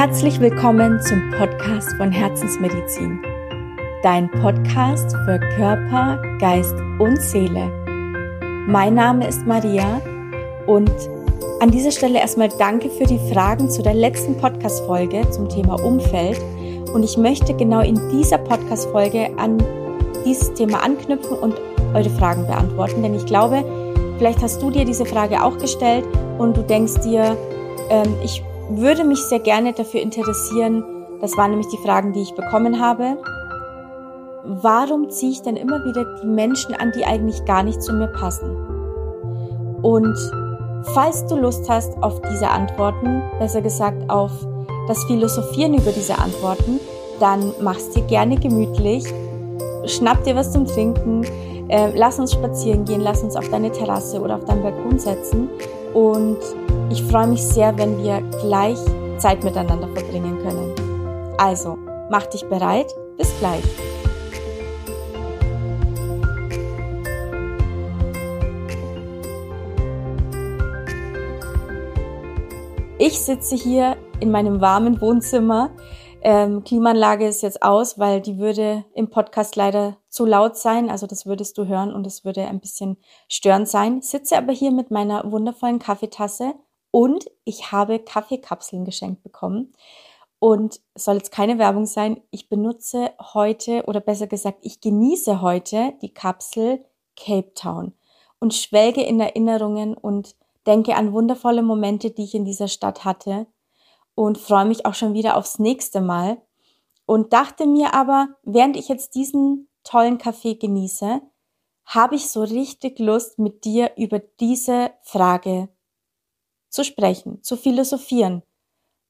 Herzlich willkommen zum Podcast von Herzensmedizin. Dein Podcast für Körper, Geist und Seele. Mein Name ist Maria und an dieser Stelle erstmal danke für die Fragen zu der letzten Podcast-Folge zum Thema Umfeld. Und ich möchte genau in dieser Podcast-Folge an dieses Thema anknüpfen und eure Fragen beantworten, denn ich glaube, vielleicht hast du dir diese Frage auch gestellt und du denkst dir, ähm, ich würde mich sehr gerne dafür interessieren, das waren nämlich die Fragen, die ich bekommen habe. Warum ziehe ich denn immer wieder die Menschen an, die eigentlich gar nicht zu mir passen? Und falls du Lust hast auf diese Antworten, besser gesagt auf das Philosophieren über diese Antworten, dann mach's dir gerne gemütlich, schnapp dir was zum Trinken, äh, lass uns spazieren gehen, lass uns auf deine Terrasse oder auf deinen Balkon setzen und ich freue mich sehr, wenn wir gleich Zeit miteinander verbringen können. Also, mach dich bereit. Bis gleich. Ich sitze hier in meinem warmen Wohnzimmer. Ähm, Klimaanlage ist jetzt aus, weil die würde im Podcast leider zu laut sein. Also das würdest du hören und es würde ein bisschen störend sein. Sitze aber hier mit meiner wundervollen Kaffeetasse und ich habe Kaffeekapseln geschenkt bekommen. Und soll jetzt keine Werbung sein, ich benutze heute oder besser gesagt, ich genieße heute die Kapsel Cape Town und schwelge in Erinnerungen und denke an wundervolle Momente, die ich in dieser Stadt hatte und freue mich auch schon wieder aufs nächste Mal. Und dachte mir aber, während ich jetzt diesen tollen Kaffee genieße, habe ich so richtig Lust, mit dir über diese Frage zu sprechen, zu philosophieren.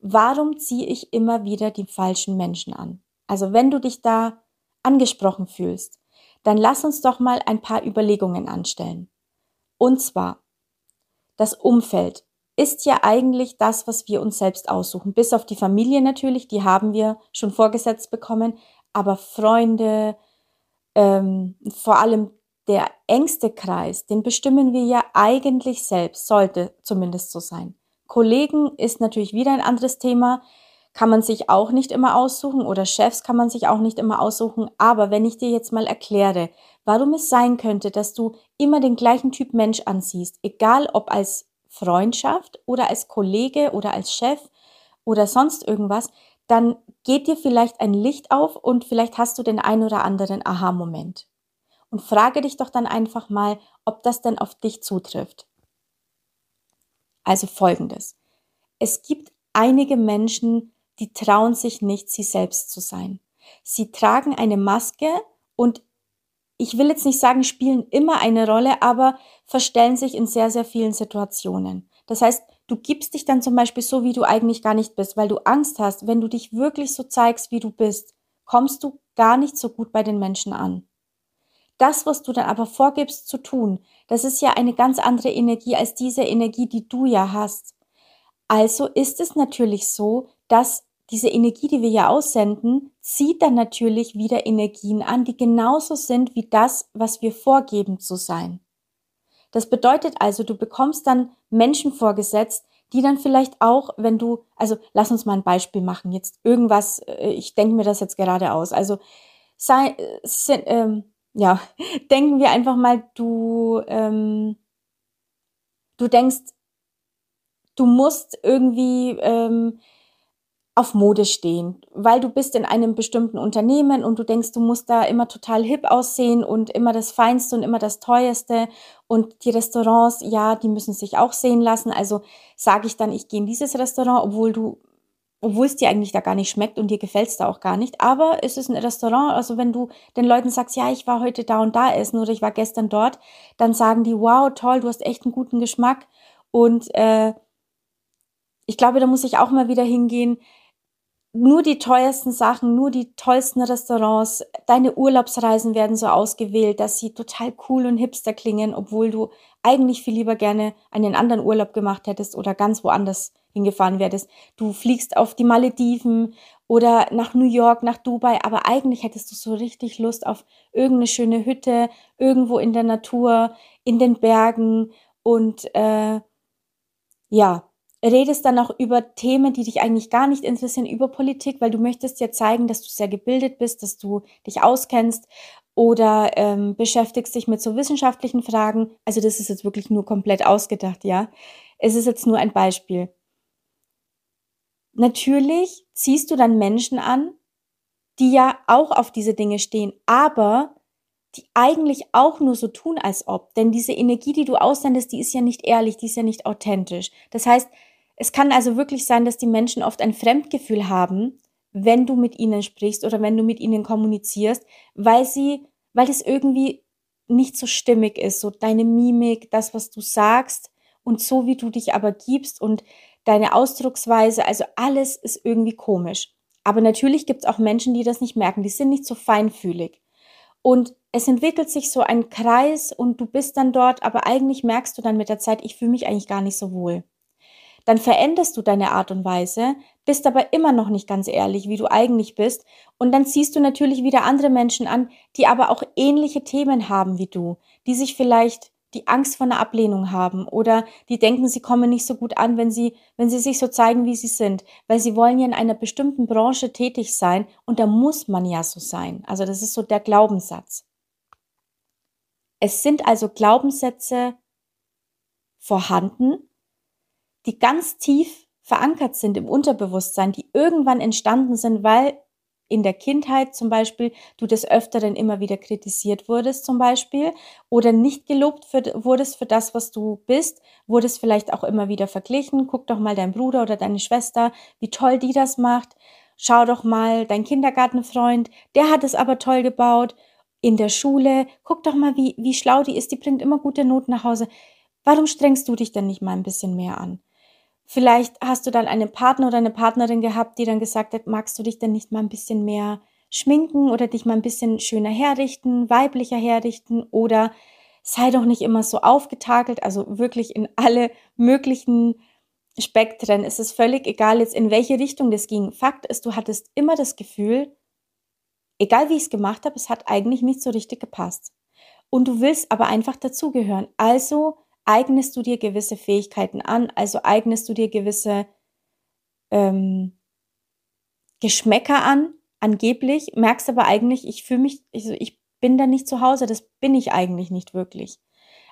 Warum ziehe ich immer wieder die falschen Menschen an? Also wenn du dich da angesprochen fühlst, dann lass uns doch mal ein paar Überlegungen anstellen. Und zwar, das Umfeld ist ja eigentlich das, was wir uns selbst aussuchen. Bis auf die Familie natürlich, die haben wir schon vorgesetzt bekommen, aber Freunde, ähm, vor allem der engste Kreis, den bestimmen wir ja eigentlich selbst, sollte zumindest so sein. Kollegen ist natürlich wieder ein anderes Thema, kann man sich auch nicht immer aussuchen oder Chefs kann man sich auch nicht immer aussuchen. Aber wenn ich dir jetzt mal erkläre, warum es sein könnte, dass du immer den gleichen Typ Mensch ansiehst, egal ob als Freundschaft oder als Kollege oder als Chef oder sonst irgendwas, dann geht dir vielleicht ein Licht auf und vielleicht hast du den ein oder anderen Aha-Moment und frage dich doch dann einfach mal, ob das denn auf dich zutrifft. Also folgendes. Es gibt einige Menschen, die trauen sich nicht, sie selbst zu sein. Sie tragen eine Maske und ich will jetzt nicht sagen, spielen immer eine Rolle, aber verstellen sich in sehr, sehr vielen Situationen. Das heißt, du gibst dich dann zum Beispiel so, wie du eigentlich gar nicht bist, weil du Angst hast, wenn du dich wirklich so zeigst, wie du bist, kommst du gar nicht so gut bei den Menschen an. Das, was du dann aber vorgibst zu tun, das ist ja eine ganz andere Energie als diese Energie, die du ja hast. Also ist es natürlich so, dass diese Energie, die wir ja aussenden, zieht dann natürlich wieder Energien an, die genauso sind wie das, was wir vorgeben zu sein. Das bedeutet also, du bekommst dann Menschen vorgesetzt, die dann vielleicht auch, wenn du, also lass uns mal ein Beispiel machen, jetzt irgendwas, äh, ich denke mir das jetzt gerade aus, also sei, äh, sind, ähm, ja, denken wir einfach mal, du, ähm, du denkst, du musst irgendwie ähm, auf Mode stehen, weil du bist in einem bestimmten Unternehmen und du denkst, du musst da immer total hip aussehen und immer das Feinste und immer das Teuerste und die Restaurants, ja, die müssen sich auch sehen lassen. Also sage ich dann, ich gehe in dieses Restaurant, obwohl du obwohl es dir eigentlich da gar nicht schmeckt und dir gefällt es da auch gar nicht. Aber es ist ein Restaurant, also wenn du den Leuten sagst, ja, ich war heute da und da essen oder ich war gestern dort, dann sagen die, wow, toll, du hast echt einen guten Geschmack. Und äh, ich glaube, da muss ich auch mal wieder hingehen. Nur die teuersten Sachen, nur die tollsten Restaurants, deine Urlaubsreisen werden so ausgewählt, dass sie total cool und hipster klingen, obwohl du eigentlich viel lieber gerne einen anderen Urlaub gemacht hättest oder ganz woanders hingefahren werdest. Du fliegst auf die Malediven oder nach New York, nach Dubai, aber eigentlich hättest du so richtig Lust auf irgendeine schöne Hütte, irgendwo in der Natur, in den Bergen und äh, ja, redest dann auch über Themen, die dich eigentlich gar nicht interessieren, über Politik, weil du möchtest ja zeigen, dass du sehr gebildet bist, dass du dich auskennst oder ähm, beschäftigst dich mit so wissenschaftlichen Fragen. Also das ist jetzt wirklich nur komplett ausgedacht, ja. Es ist jetzt nur ein Beispiel. Natürlich ziehst du dann Menschen an, die ja auch auf diese Dinge stehen, aber die eigentlich auch nur so tun, als ob. Denn diese Energie, die du aussendest, die ist ja nicht ehrlich, die ist ja nicht authentisch. Das heißt, es kann also wirklich sein, dass die Menschen oft ein Fremdgefühl haben, wenn du mit ihnen sprichst oder wenn du mit ihnen kommunizierst, weil sie, weil es irgendwie nicht so stimmig ist, so deine Mimik, das, was du sagst und so, wie du dich aber gibst und deine Ausdrucksweise, also alles ist irgendwie komisch. Aber natürlich gibt es auch Menschen, die das nicht merken, die sind nicht so feinfühlig. Und es entwickelt sich so ein Kreis und du bist dann dort, aber eigentlich merkst du dann mit der Zeit, ich fühle mich eigentlich gar nicht so wohl. Dann veränderst du deine Art und Weise, bist aber immer noch nicht ganz ehrlich, wie du eigentlich bist. Und dann ziehst du natürlich wieder andere Menschen an, die aber auch ähnliche Themen haben wie du, die sich vielleicht die Angst vor einer Ablehnung haben oder die denken, sie kommen nicht so gut an, wenn sie, wenn sie sich so zeigen, wie sie sind, weil sie wollen ja in einer bestimmten Branche tätig sein und da muss man ja so sein. Also das ist so der Glaubenssatz. Es sind also Glaubenssätze vorhanden, die ganz tief verankert sind im Unterbewusstsein, die irgendwann entstanden sind, weil in der Kindheit zum Beispiel du des Öfteren immer wieder kritisiert wurdest zum Beispiel oder nicht gelobt für, wurdest für das, was du bist, wurdest vielleicht auch immer wieder verglichen. Guck doch mal dein Bruder oder deine Schwester, wie toll die das macht. Schau doch mal dein Kindergartenfreund, der hat es aber toll gebaut. In der Schule, guck doch mal, wie, wie schlau die ist, die bringt immer gute Noten nach Hause. Warum strengst du dich denn nicht mal ein bisschen mehr an? Vielleicht hast du dann einen Partner oder eine Partnerin gehabt, die dann gesagt hat, magst du dich denn nicht mal ein bisschen mehr schminken oder dich mal ein bisschen schöner herrichten, weiblicher herrichten oder sei doch nicht immer so aufgetakelt, also wirklich in alle möglichen Spektren. Es ist völlig egal jetzt, in welche Richtung das ging. Fakt ist, du hattest immer das Gefühl, egal wie ich es gemacht habe, es hat eigentlich nicht so richtig gepasst. Und du willst aber einfach dazugehören. Also eignest du dir gewisse Fähigkeiten an, also eignest du dir gewisse ähm, Geschmäcker an, angeblich, merkst aber eigentlich, ich fühle mich, also ich bin da nicht zu Hause, das bin ich eigentlich nicht wirklich.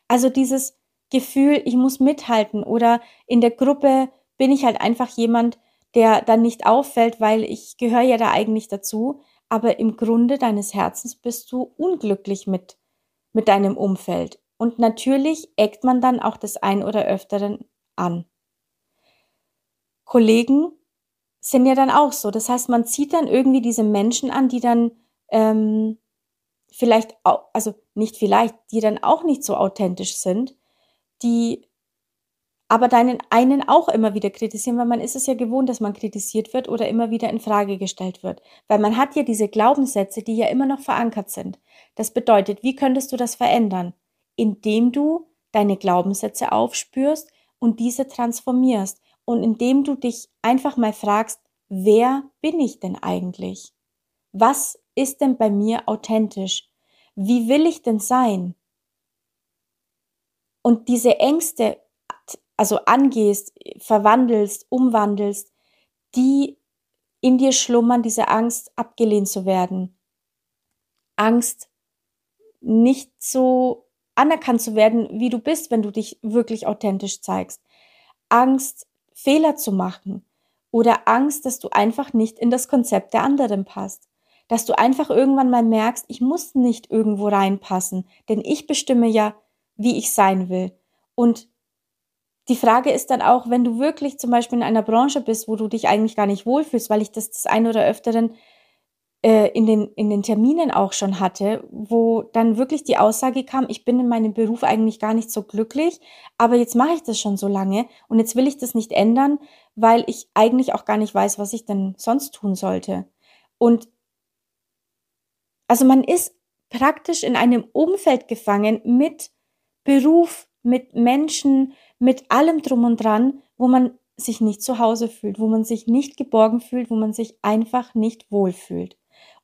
Also dieses Gefühl, ich muss mithalten oder in der Gruppe bin ich halt einfach jemand, der dann nicht auffällt, weil ich gehöre ja da eigentlich dazu, aber im Grunde deines Herzens bist du unglücklich mit, mit deinem Umfeld. Und natürlich eckt man dann auch das ein oder öfteren an. Kollegen sind ja dann auch so. Das heißt, man zieht dann irgendwie diese Menschen an, die dann ähm, vielleicht, auch, also nicht vielleicht, die dann auch nicht so authentisch sind, die aber deinen einen auch immer wieder kritisieren, weil man ist es ja gewohnt, dass man kritisiert wird oder immer wieder in Frage gestellt wird. Weil man hat ja diese Glaubenssätze, die ja immer noch verankert sind. Das bedeutet, wie könntest du das verändern? Indem du deine Glaubenssätze aufspürst und diese transformierst und indem du dich einfach mal fragst, wer bin ich denn eigentlich? Was ist denn bei mir authentisch? Wie will ich denn sein? Und diese Ängste, also angehst, verwandelst, umwandelst, die in dir schlummern, diese Angst, abgelehnt zu werden. Angst, nicht so anerkannt zu werden, wie du bist, wenn du dich wirklich authentisch zeigst. Angst, Fehler zu machen oder Angst, dass du einfach nicht in das Konzept der anderen passt. Dass du einfach irgendwann mal merkst, ich muss nicht irgendwo reinpassen, denn ich bestimme ja, wie ich sein will. Und die Frage ist dann auch, wenn du wirklich zum Beispiel in einer Branche bist, wo du dich eigentlich gar nicht wohlfühlst, weil ich das das ein oder öfteren äh, in, den, in den Terminen auch schon hatte, wo dann wirklich die Aussage kam, ich bin in meinem Beruf eigentlich gar nicht so glücklich, aber jetzt mache ich das schon so lange und jetzt will ich das nicht ändern, weil ich eigentlich auch gar nicht weiß, was ich denn sonst tun sollte. Und also man ist praktisch in einem Umfeld gefangen mit Beruf, mit Menschen, mit allem drum und dran, wo man sich nicht zu Hause fühlt, wo man sich nicht geborgen fühlt, wo man sich einfach nicht wohlfühlt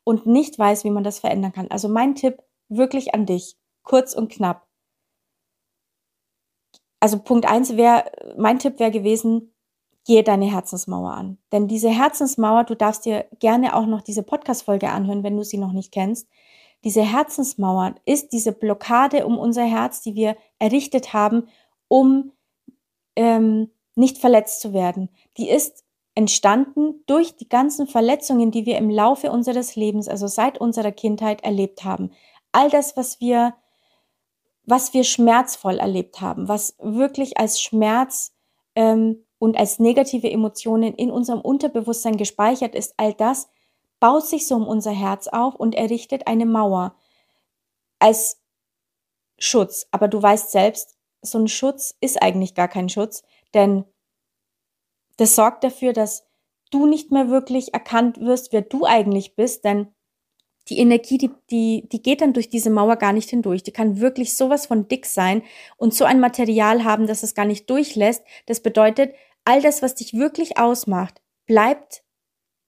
und nicht weiß, wie man das verändern kann. Also mein Tipp wirklich an dich, kurz und knapp. Also Punkt eins wäre, mein Tipp wäre gewesen, gehe deine Herzensmauer an. Denn diese Herzensmauer, du darfst dir gerne auch noch diese Podcast-Folge anhören, wenn du sie noch nicht kennst. Diese Herzensmauer ist diese Blockade um unser Herz, die wir errichtet haben, um ähm, nicht verletzt zu werden. Die ist entstanden durch die ganzen Verletzungen, die wir im Laufe unseres Lebens, also seit unserer Kindheit erlebt haben. All das, was wir, was wir schmerzvoll erlebt haben, was wirklich als Schmerz ähm, und als negative Emotionen in unserem Unterbewusstsein gespeichert ist, all das baut sich so um unser Herz auf und errichtet eine Mauer als Schutz. Aber du weißt selbst, so ein Schutz ist eigentlich gar kein Schutz, denn das sorgt dafür, dass du nicht mehr wirklich erkannt wirst, wer du eigentlich bist, denn die Energie, die, die, die geht dann durch diese Mauer gar nicht hindurch. Die kann wirklich sowas von dick sein und so ein Material haben, dass es gar nicht durchlässt. Das bedeutet, all das, was dich wirklich ausmacht, bleibt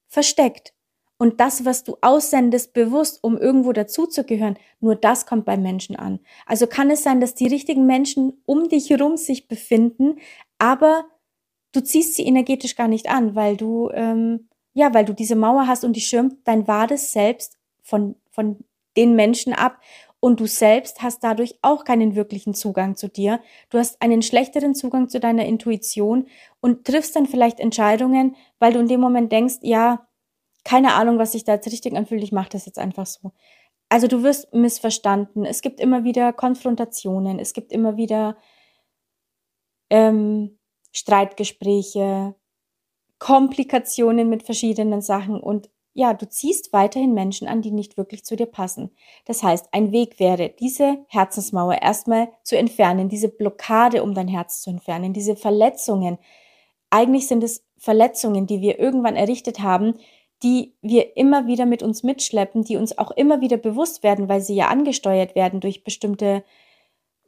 versteckt. Und das, was du aussendest, bewusst, um irgendwo dazuzugehören, nur das kommt bei Menschen an. Also kann es sein, dass die richtigen Menschen um dich herum sich befinden, aber du ziehst sie energetisch gar nicht an, weil du, ähm, ja, weil du diese Mauer hast und die schirmt dein wahres Selbst von, von den Menschen ab und du selbst hast dadurch auch keinen wirklichen Zugang zu dir. Du hast einen schlechteren Zugang zu deiner Intuition und triffst dann vielleicht Entscheidungen, weil du in dem Moment denkst, ja, keine Ahnung, was sich da jetzt richtig anfühlt, ich mache das jetzt einfach so. Also du wirst missverstanden. Es gibt immer wieder Konfrontationen, es gibt immer wieder ähm, Streitgespräche, Komplikationen mit verschiedenen Sachen und ja, du ziehst weiterhin Menschen an, die nicht wirklich zu dir passen. Das heißt, ein Weg wäre, diese Herzensmauer erstmal zu entfernen, diese Blockade um dein Herz zu entfernen, diese Verletzungen. Eigentlich sind es Verletzungen, die wir irgendwann errichtet haben, die wir immer wieder mit uns mitschleppen, die uns auch immer wieder bewusst werden, weil sie ja angesteuert werden durch bestimmte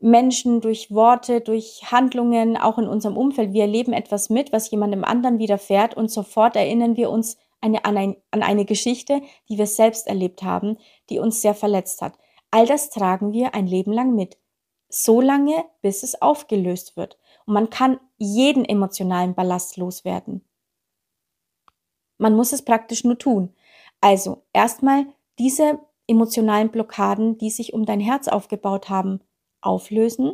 Menschen, durch Worte, durch Handlungen, auch in unserem Umfeld. Wir erleben etwas mit, was jemandem anderen widerfährt und sofort erinnern wir uns eine, an, ein, an eine Geschichte, die wir selbst erlebt haben, die uns sehr verletzt hat. All das tragen wir ein Leben lang mit. So lange, bis es aufgelöst wird. Und man kann jeden emotionalen Ballast loswerden. Man muss es praktisch nur tun. Also erstmal diese emotionalen Blockaden, die sich um dein Herz aufgebaut haben, auflösen,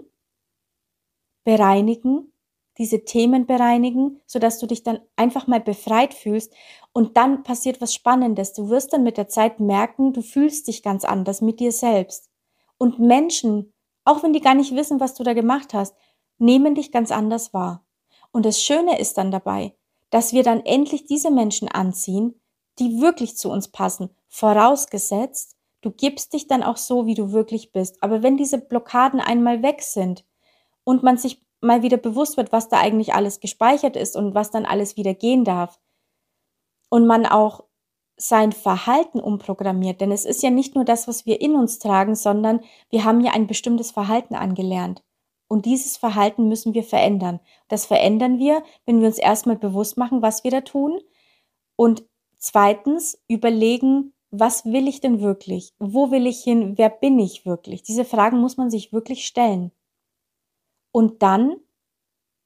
bereinigen, diese Themen bereinigen, sodass du dich dann einfach mal befreit fühlst und dann passiert was Spannendes. Du wirst dann mit der Zeit merken, du fühlst dich ganz anders mit dir selbst. Und Menschen, auch wenn die gar nicht wissen, was du da gemacht hast, nehmen dich ganz anders wahr. Und das Schöne ist dann dabei, dass wir dann endlich diese Menschen anziehen, die wirklich zu uns passen, vorausgesetzt, du gibst dich dann auch so, wie du wirklich bist. Aber wenn diese Blockaden einmal weg sind und man sich mal wieder bewusst wird, was da eigentlich alles gespeichert ist und was dann alles wieder gehen darf, und man auch sein Verhalten umprogrammiert, denn es ist ja nicht nur das, was wir in uns tragen, sondern wir haben ja ein bestimmtes Verhalten angelernt. Und dieses Verhalten müssen wir verändern. Das verändern wir, wenn wir uns erstmal bewusst machen, was wir da tun. Und zweitens überlegen, was will ich denn wirklich? Wo will ich hin? Wer bin ich wirklich? Diese Fragen muss man sich wirklich stellen. Und dann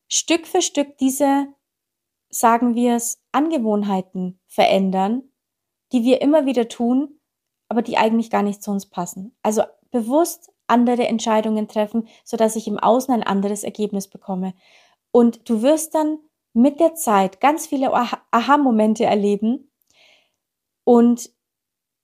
Stück für Stück diese, sagen wir es, Angewohnheiten verändern, die wir immer wieder tun, aber die eigentlich gar nicht zu uns passen. Also bewusst andere Entscheidungen treffen, sodass ich im Außen ein anderes Ergebnis bekomme. Und du wirst dann mit der Zeit ganz viele Aha-Momente erleben und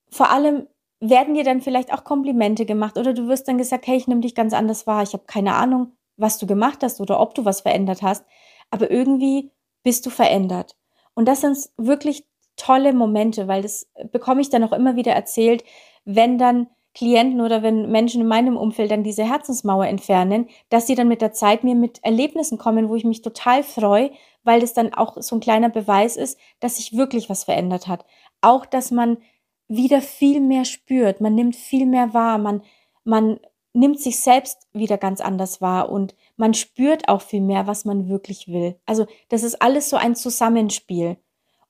vor allem werden dir dann vielleicht auch Komplimente gemacht oder du wirst dann gesagt, hey, ich nehme dich ganz anders wahr, ich habe keine Ahnung, was du gemacht hast oder ob du was verändert hast, aber irgendwie bist du verändert. Und das sind wirklich tolle Momente, weil das bekomme ich dann auch immer wieder erzählt, wenn dann Klienten oder wenn Menschen in meinem Umfeld dann diese Herzensmauer entfernen, dass sie dann mit der Zeit mir mit Erlebnissen kommen, wo ich mich total freue, weil das dann auch so ein kleiner Beweis ist, dass sich wirklich was verändert hat. Auch, dass man wieder viel mehr spürt, man nimmt viel mehr wahr, man, man nimmt sich selbst wieder ganz anders wahr und man spürt auch viel mehr, was man wirklich will. Also das ist alles so ein Zusammenspiel.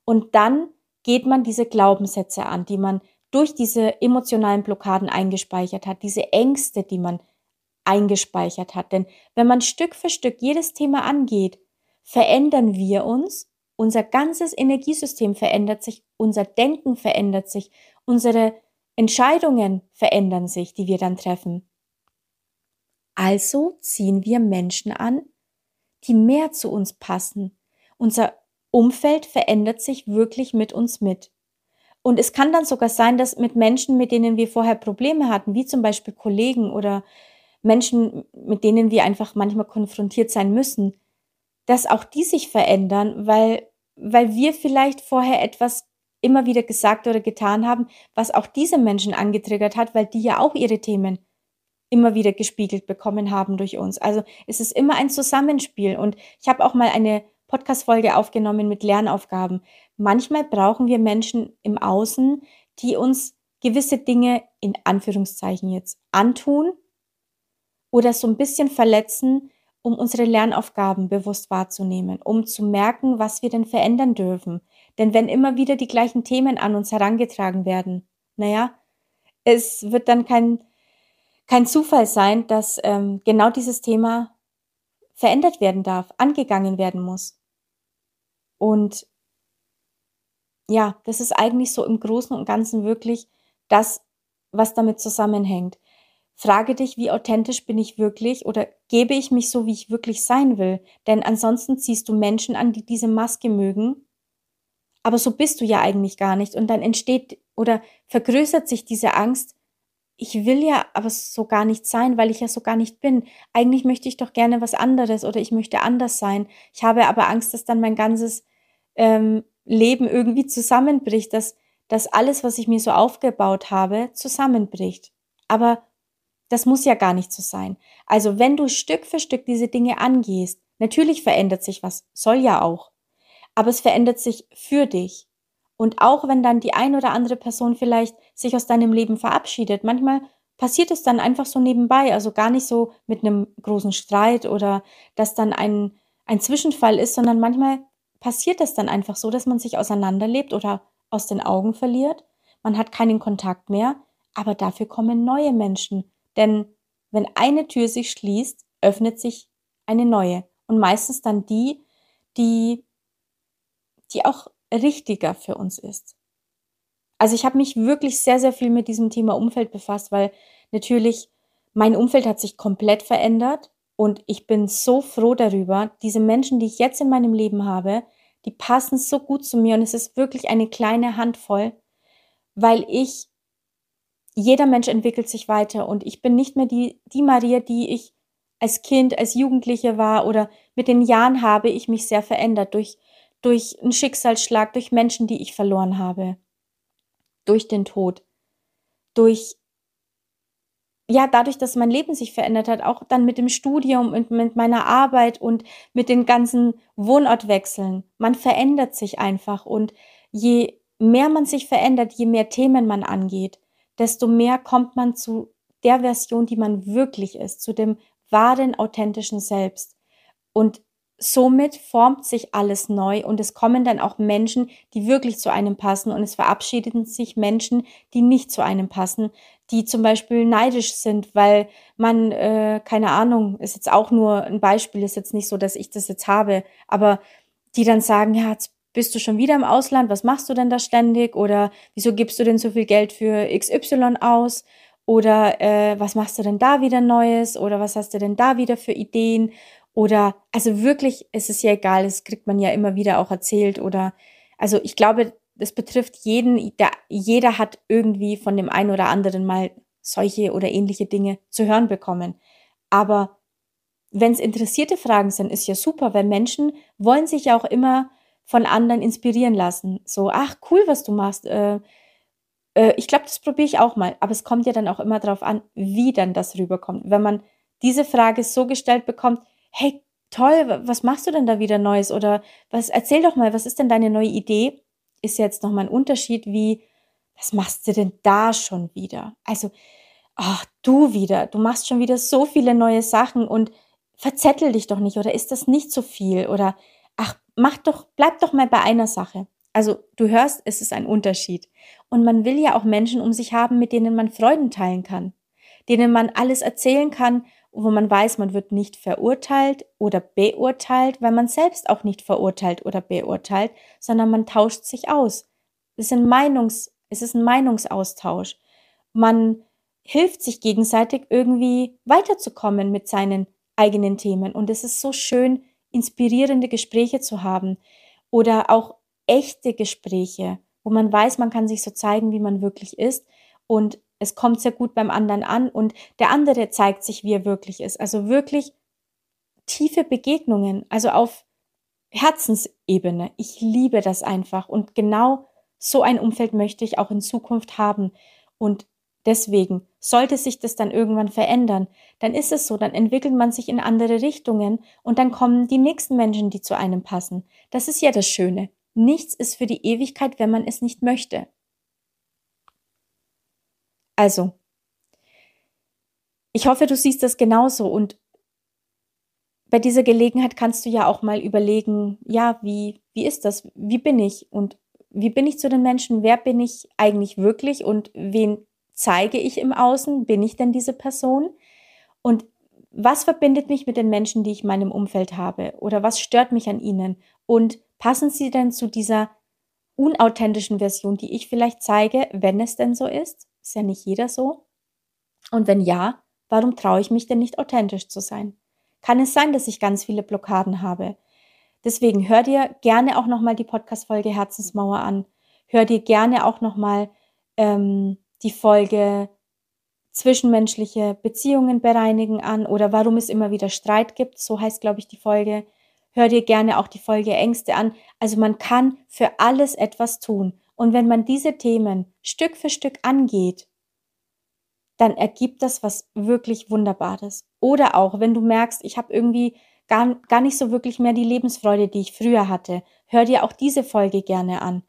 Und dann geht man diese Glaubenssätze an, die man durch diese emotionalen Blockaden eingespeichert hat, diese Ängste, die man eingespeichert hat. Denn wenn man Stück für Stück jedes Thema angeht, verändern wir uns, unser ganzes Energiesystem verändert sich, unser Denken verändert sich, unsere Entscheidungen verändern sich, die wir dann treffen. Also ziehen wir Menschen an, die mehr zu uns passen. Unser Umfeld verändert sich wirklich mit uns mit. Und es kann dann sogar sein, dass mit Menschen, mit denen wir vorher Probleme hatten, wie zum Beispiel Kollegen oder Menschen, mit denen wir einfach manchmal konfrontiert sein müssen, dass auch die sich verändern, weil, weil wir vielleicht vorher etwas immer wieder gesagt oder getan haben, was auch diese Menschen angetriggert hat, weil die ja auch ihre Themen immer wieder gespiegelt bekommen haben durch uns. Also es ist immer ein Zusammenspiel und ich habe auch mal eine Podcast-Folge aufgenommen mit Lernaufgaben. Manchmal brauchen wir Menschen im Außen, die uns gewisse Dinge in Anführungszeichen jetzt antun oder so ein bisschen verletzen, um unsere Lernaufgaben bewusst wahrzunehmen, um zu merken, was wir denn verändern dürfen. Denn wenn immer wieder die gleichen Themen an uns herangetragen werden, naja, es wird dann kein, kein Zufall sein, dass ähm, genau dieses Thema verändert werden darf, angegangen werden muss. Und ja, das ist eigentlich so im Großen und Ganzen wirklich das, was damit zusammenhängt. Frage dich, wie authentisch bin ich wirklich oder gebe ich mich so, wie ich wirklich sein will? Denn ansonsten ziehst du Menschen an, die diese Maske mögen. Aber so bist du ja eigentlich gar nicht. Und dann entsteht oder vergrößert sich diese Angst. Ich will ja aber so gar nicht sein, weil ich ja so gar nicht bin. Eigentlich möchte ich doch gerne was anderes oder ich möchte anders sein. Ich habe aber Angst, dass dann mein ganzes ähm, Leben irgendwie zusammenbricht, dass, dass alles, was ich mir so aufgebaut habe, zusammenbricht. Aber das muss ja gar nicht so sein. Also wenn du Stück für Stück diese Dinge angehst, natürlich verändert sich was, soll ja auch, aber es verändert sich für dich. Und auch wenn dann die ein oder andere Person vielleicht sich aus deinem Leben verabschiedet, manchmal passiert es dann einfach so nebenbei, also gar nicht so mit einem großen Streit oder dass dann ein, ein Zwischenfall ist, sondern manchmal passiert es dann einfach so, dass man sich auseinanderlebt oder aus den Augen verliert. Man hat keinen Kontakt mehr, aber dafür kommen neue Menschen, denn wenn eine Tür sich schließt, öffnet sich eine neue. Und meistens dann die, die, die auch richtiger für uns ist. Also ich habe mich wirklich sehr, sehr viel mit diesem Thema Umfeld befasst, weil natürlich mein Umfeld hat sich komplett verändert und ich bin so froh darüber. Diese Menschen, die ich jetzt in meinem Leben habe, die passen so gut zu mir und es ist wirklich eine kleine Handvoll, weil ich jeder Mensch entwickelt sich weiter und ich bin nicht mehr die, die Maria, die ich als Kind, als Jugendliche war oder mit den Jahren habe ich mich sehr verändert durch, durch einen Schicksalsschlag, durch Menschen, die ich verloren habe, durch den Tod, durch, ja, dadurch, dass mein Leben sich verändert hat, auch dann mit dem Studium und mit meiner Arbeit und mit den ganzen Wohnortwechseln. Man verändert sich einfach und je mehr man sich verändert, je mehr Themen man angeht, desto mehr kommt man zu der Version, die man wirklich ist, zu dem wahren, authentischen Selbst. Und somit formt sich alles neu und es kommen dann auch Menschen, die wirklich zu einem passen und es verabschieden sich Menschen, die nicht zu einem passen, die zum Beispiel neidisch sind, weil man, äh, keine Ahnung, ist jetzt auch nur ein Beispiel, ist jetzt nicht so, dass ich das jetzt habe, aber die dann sagen, ja, jetzt bist du schon wieder im Ausland? Was machst du denn da ständig? Oder wieso gibst du denn so viel Geld für XY aus? Oder äh, was machst du denn da wieder Neues? Oder was hast du denn da wieder für Ideen? Oder also wirklich, es ist ja egal, das kriegt man ja immer wieder auch erzählt. Oder also ich glaube, das betrifft jeden, der, jeder hat irgendwie von dem einen oder anderen mal solche oder ähnliche Dinge zu hören bekommen. Aber wenn es interessierte Fragen sind, ist ja super, weil Menschen wollen sich ja auch immer von anderen inspirieren lassen. So, ach cool, was du machst. Äh, äh, ich glaube, das probiere ich auch mal. Aber es kommt ja dann auch immer darauf an, wie dann das rüberkommt. Wenn man diese Frage so gestellt bekommt, hey, toll, was machst du denn da wieder Neues? Oder was, erzähl doch mal, was ist denn deine neue Idee? Ist jetzt nochmal ein Unterschied wie, was machst du denn da schon wieder? Also, ach, du wieder, du machst schon wieder so viele neue Sachen und verzettel dich doch nicht oder ist das nicht so viel oder ach, mach doch, bleib doch mal bei einer Sache. Also du hörst, es ist ein Unterschied. Und man will ja auch Menschen um sich haben, mit denen man Freuden teilen kann, denen man alles erzählen kann wo man weiß, man wird nicht verurteilt oder beurteilt, weil man selbst auch nicht verurteilt oder beurteilt, sondern man tauscht sich aus. Es ist ein, Meinungs, es ist ein Meinungsaustausch. Man hilft sich gegenseitig irgendwie weiterzukommen mit seinen eigenen Themen. Und es ist so schön, inspirierende Gespräche zu haben oder auch echte Gespräche, wo man weiß, man kann sich so zeigen, wie man wirklich ist und es kommt sehr gut beim anderen an und der andere zeigt sich, wie er wirklich ist. Also wirklich tiefe Begegnungen, also auf Herzensebene. Ich liebe das einfach und genau so ein Umfeld möchte ich auch in Zukunft haben. Und deswegen sollte sich das dann irgendwann verändern, dann ist es so, dann entwickelt man sich in andere Richtungen und dann kommen die nächsten Menschen, die zu einem passen. Das ist ja das Schöne. Nichts ist für die Ewigkeit, wenn man es nicht möchte. Also, ich hoffe, du siehst das genauso und bei dieser Gelegenheit kannst du ja auch mal überlegen, ja, wie, wie ist das? Wie bin ich? Und wie bin ich zu den Menschen? Wer bin ich eigentlich wirklich? Und wen zeige ich im Außen? Bin ich denn diese Person? Und was verbindet mich mit den Menschen, die ich in meinem Umfeld habe? Oder was stört mich an ihnen? Und passen sie denn zu dieser unauthentischen Version, die ich vielleicht zeige, wenn es denn so ist? Ist ja nicht jeder so. Und wenn ja, warum traue ich mich denn nicht authentisch zu sein? Kann es sein, dass ich ganz viele Blockaden habe? Deswegen hör dir gerne auch nochmal die Podcast-Folge Herzensmauer an. Hör dir gerne auch nochmal ähm, die Folge zwischenmenschliche Beziehungen bereinigen an oder warum es immer wieder Streit gibt. So heißt, glaube ich, die Folge. Hör dir gerne auch die Folge Ängste an. Also man kann für alles etwas tun. Und wenn man diese Themen Stück für Stück angeht, dann ergibt das was wirklich Wunderbares. Oder auch, wenn du merkst, ich habe irgendwie gar, gar nicht so wirklich mehr die Lebensfreude, die ich früher hatte, hör dir auch diese Folge gerne an.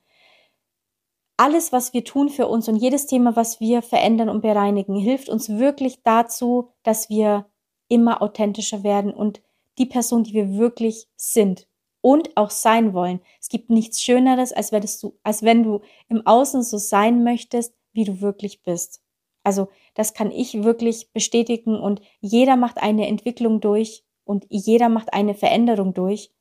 Alles, was wir tun für uns und jedes Thema, was wir verändern und bereinigen, hilft uns wirklich dazu, dass wir immer authentischer werden und die Person, die wir wirklich sind und auch sein wollen. Es gibt nichts Schöneres, als, wenn du im Außen so sein möchtest, wie du wirklich bist. Also das kann ich wirklich bestätigen und jeder macht eine Entwicklung durch und jeder macht eine Veränderung durch.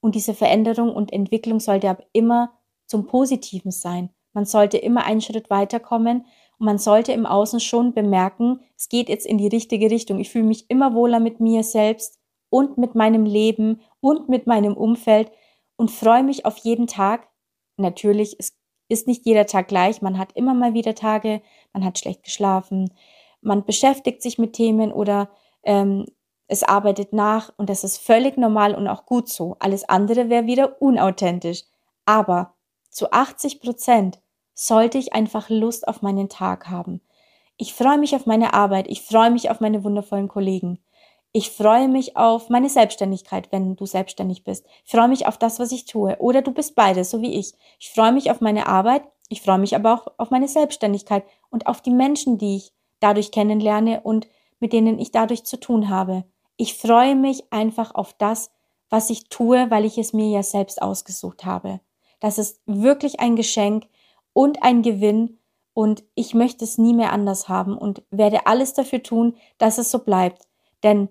Und diese Veränderung und Entwicklung sollte aber immer zum Positiven sein. Man sollte immer einen Schritt weiterkommen und man sollte im Außen schon bemerken, es geht jetzt in die richtige Richtung. Ich fühle mich immer wohler mit mir selbst und mit meinem Leben und mit meinem Umfeld und freue mich auf jeden Tag. Natürlich, es ist nicht jeder Tag gleich. Man hat immer mal wieder Tage, man hat schlecht geschlafen, man beschäftigt sich mit Themen oder ähm, es arbeitet nach und das ist völlig normal und auch gut so. Alles andere wäre wieder unauthentisch. Aber zu 80 Prozent sollte ich einfach Lust auf meinen Tag haben. Ich freue mich auf meine Arbeit, ich freue mich auf meine wundervollen Kollegen. Ich freue mich auf meine Selbstständigkeit, wenn du selbstständig bist. Ich freue mich auf das, was ich tue. Oder du bist beides, so wie ich. Ich freue mich auf meine Arbeit, ich freue mich aber auch auf meine Selbstständigkeit und auf die Menschen, die ich dadurch kennenlerne und mit denen ich dadurch zu tun habe. Ich freue mich einfach auf das, was ich tue, weil ich es mir ja selbst ausgesucht habe. Das ist wirklich ein Geschenk und ein Gewinn und ich möchte es nie mehr anders haben und werde alles dafür tun, dass es so bleibt. Denn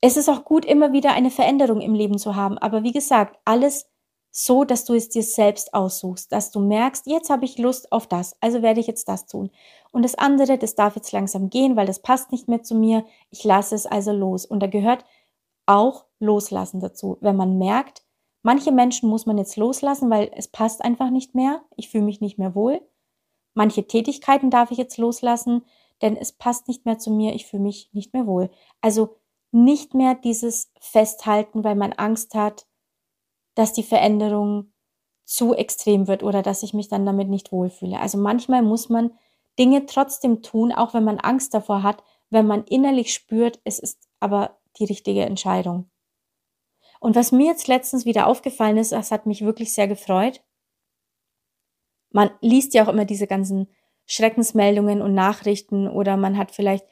es ist auch gut, immer wieder eine Veränderung im Leben zu haben. Aber wie gesagt, alles so, dass du es dir selbst aussuchst, dass du merkst, jetzt habe ich Lust auf das, also werde ich jetzt das tun. Und das andere, das darf jetzt langsam gehen, weil das passt nicht mehr zu mir. Ich lasse es also los. Und da gehört auch Loslassen dazu. Wenn man merkt, manche Menschen muss man jetzt loslassen, weil es passt einfach nicht mehr. Ich fühle mich nicht mehr wohl. Manche Tätigkeiten darf ich jetzt loslassen, denn es passt nicht mehr zu mir. Ich fühle mich nicht mehr wohl. Also nicht mehr dieses Festhalten, weil man Angst hat, dass die Veränderung zu extrem wird oder dass ich mich dann damit nicht wohlfühle. Also manchmal muss man Dinge trotzdem tun, auch wenn man Angst davor hat, wenn man innerlich spürt, es ist aber die richtige Entscheidung. Und was mir jetzt letztens wieder aufgefallen ist, das hat mich wirklich sehr gefreut. Man liest ja auch immer diese ganzen Schreckensmeldungen und Nachrichten oder man hat vielleicht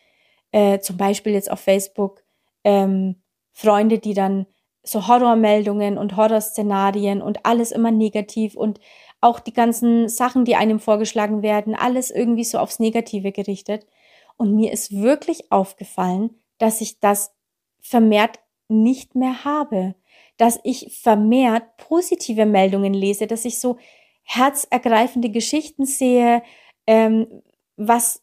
äh, zum Beispiel jetzt auf Facebook ähm, Freunde, die dann so Horrormeldungen und Horrorszenarien und alles immer negativ und auch die ganzen Sachen, die einem vorgeschlagen werden, alles irgendwie so aufs Negative gerichtet. Und mir ist wirklich aufgefallen, dass ich das vermehrt nicht mehr habe, dass ich vermehrt positive Meldungen lese, dass ich so herzergreifende Geschichten sehe, ähm, was,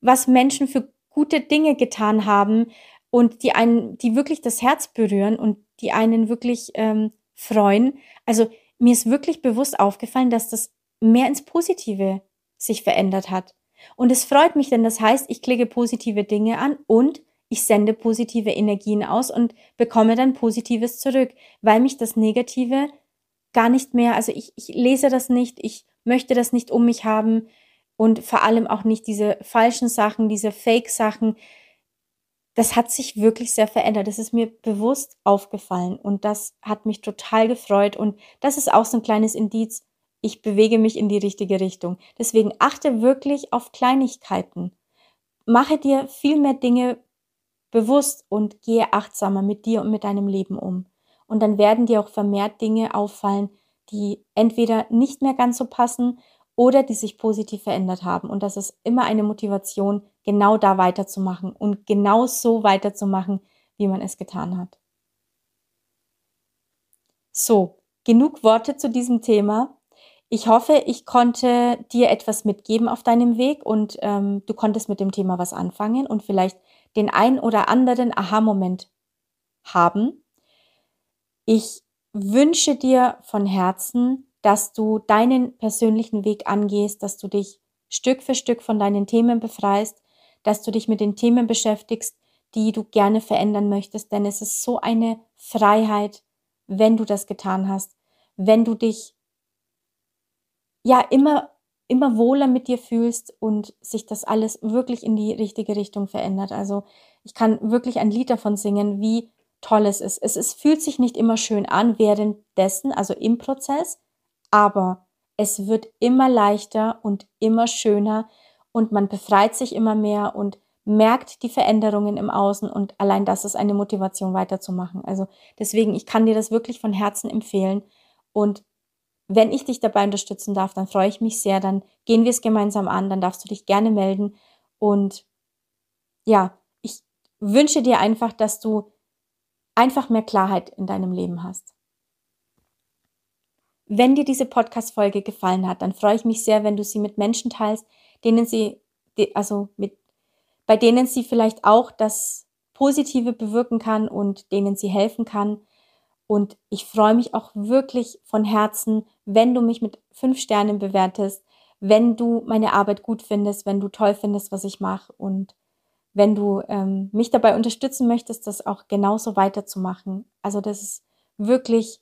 was Menschen für gute Dinge getan haben und die einen, die wirklich das Herz berühren und die einen wirklich ähm, freuen. Also mir ist wirklich bewusst aufgefallen, dass das mehr ins Positive sich verändert hat. Und es freut mich, denn das heißt, ich klicke positive Dinge an und ich sende positive Energien aus und bekomme dann Positives zurück, weil mich das Negative gar nicht mehr, also ich, ich lese das nicht, ich möchte das nicht um mich haben und vor allem auch nicht diese falschen Sachen, diese Fake-Sachen. Das hat sich wirklich sehr verändert. Das ist mir bewusst aufgefallen und das hat mich total gefreut und das ist auch so ein kleines Indiz, ich bewege mich in die richtige Richtung. Deswegen achte wirklich auf Kleinigkeiten. Mache dir viel mehr Dinge bewusst und gehe achtsamer mit dir und mit deinem Leben um. Und dann werden dir auch vermehrt Dinge auffallen, die entweder nicht mehr ganz so passen oder die sich positiv verändert haben. Und das ist immer eine Motivation, genau da weiterzumachen und genau so weiterzumachen, wie man es getan hat. So, genug Worte zu diesem Thema. Ich hoffe, ich konnte dir etwas mitgeben auf deinem Weg und ähm, du konntest mit dem Thema was anfangen und vielleicht den ein oder anderen Aha-Moment haben. Ich wünsche dir von Herzen, dass du deinen persönlichen Weg angehst, dass du dich Stück für Stück von deinen Themen befreist, dass du dich mit den Themen beschäftigst, die du gerne verändern möchtest, denn es ist so eine Freiheit, wenn du das getan hast, wenn du dich ja immer immer wohler mit dir fühlst und sich das alles wirklich in die richtige Richtung verändert. Also ich kann wirklich ein Lied davon singen, wie toll es ist. Es ist, fühlt sich nicht immer schön an währenddessen, also im Prozess, aber es wird immer leichter und immer schöner und man befreit sich immer mehr und merkt die Veränderungen im Außen und allein das ist eine Motivation weiterzumachen. Also deswegen, ich kann dir das wirklich von Herzen empfehlen und wenn ich dich dabei unterstützen darf, dann freue ich mich sehr. Dann gehen wir es gemeinsam an. Dann darfst du dich gerne melden. Und ja, ich wünsche dir einfach, dass du einfach mehr Klarheit in deinem Leben hast. Wenn dir diese Podcast-Folge gefallen hat, dann freue ich mich sehr, wenn du sie mit Menschen teilst, denen sie, also mit, bei denen sie vielleicht auch das Positive bewirken kann und denen sie helfen kann. Und ich freue mich auch wirklich von Herzen, wenn du mich mit fünf Sternen bewertest, wenn du meine Arbeit gut findest, wenn du toll findest, was ich mache und wenn du ähm, mich dabei unterstützen möchtest, das auch genauso weiterzumachen. Also das ist wirklich,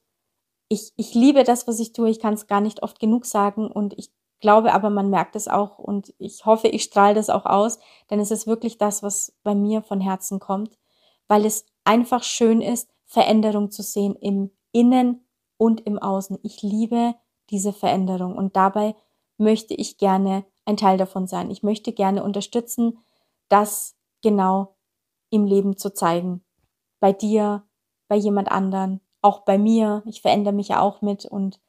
ich, ich liebe das, was ich tue. Ich kann es gar nicht oft genug sagen und ich glaube aber, man merkt es auch und ich hoffe, ich strahle das auch aus, denn es ist wirklich das, was bei mir von Herzen kommt, weil es einfach schön ist, Veränderung zu sehen im Innen und im Außen. Ich liebe diese Veränderung und dabei möchte ich gerne ein Teil davon sein. Ich möchte gerne unterstützen, das genau im Leben zu zeigen. Bei dir, bei jemand anderen, auch bei mir. Ich verändere mich ja auch mit und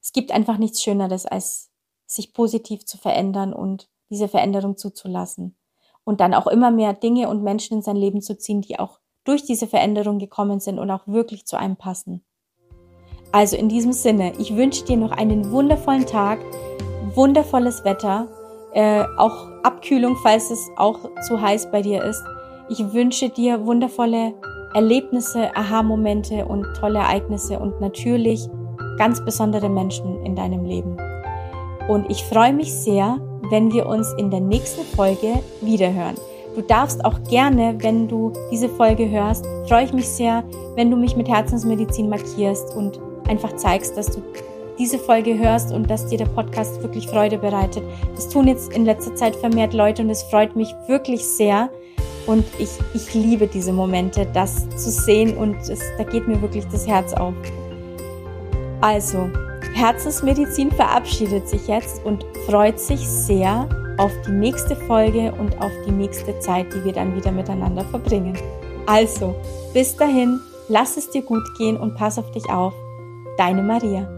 es gibt einfach nichts Schöneres, als sich positiv zu verändern und diese Veränderung zuzulassen. Und dann auch immer mehr Dinge und Menschen in sein Leben zu ziehen, die auch durch diese Veränderung gekommen sind und auch wirklich zu einem passen. Also in diesem Sinne, ich wünsche dir noch einen wundervollen Tag, wundervolles Wetter, äh, auch Abkühlung, falls es auch zu heiß bei dir ist. Ich wünsche dir wundervolle Erlebnisse, Aha-Momente und tolle Ereignisse und natürlich ganz besondere Menschen in deinem Leben. Und ich freue mich sehr, wenn wir uns in der nächsten Folge wiederhören. Du darfst auch gerne, wenn du diese Folge hörst, freue ich mich sehr, wenn du mich mit Herzensmedizin markierst und einfach zeigst, dass du diese Folge hörst und dass dir der Podcast wirklich Freude bereitet. Das tun jetzt in letzter Zeit vermehrt Leute und es freut mich wirklich sehr. Und ich, ich liebe diese Momente, das zu sehen und es, da geht mir wirklich das Herz auf. Also, Herzensmedizin verabschiedet sich jetzt und freut sich sehr auf die nächste Folge und auf die nächste Zeit, die wir dann wieder miteinander verbringen. Also, bis dahin, lass es dir gut gehen und pass auf dich auf. Deine Maria.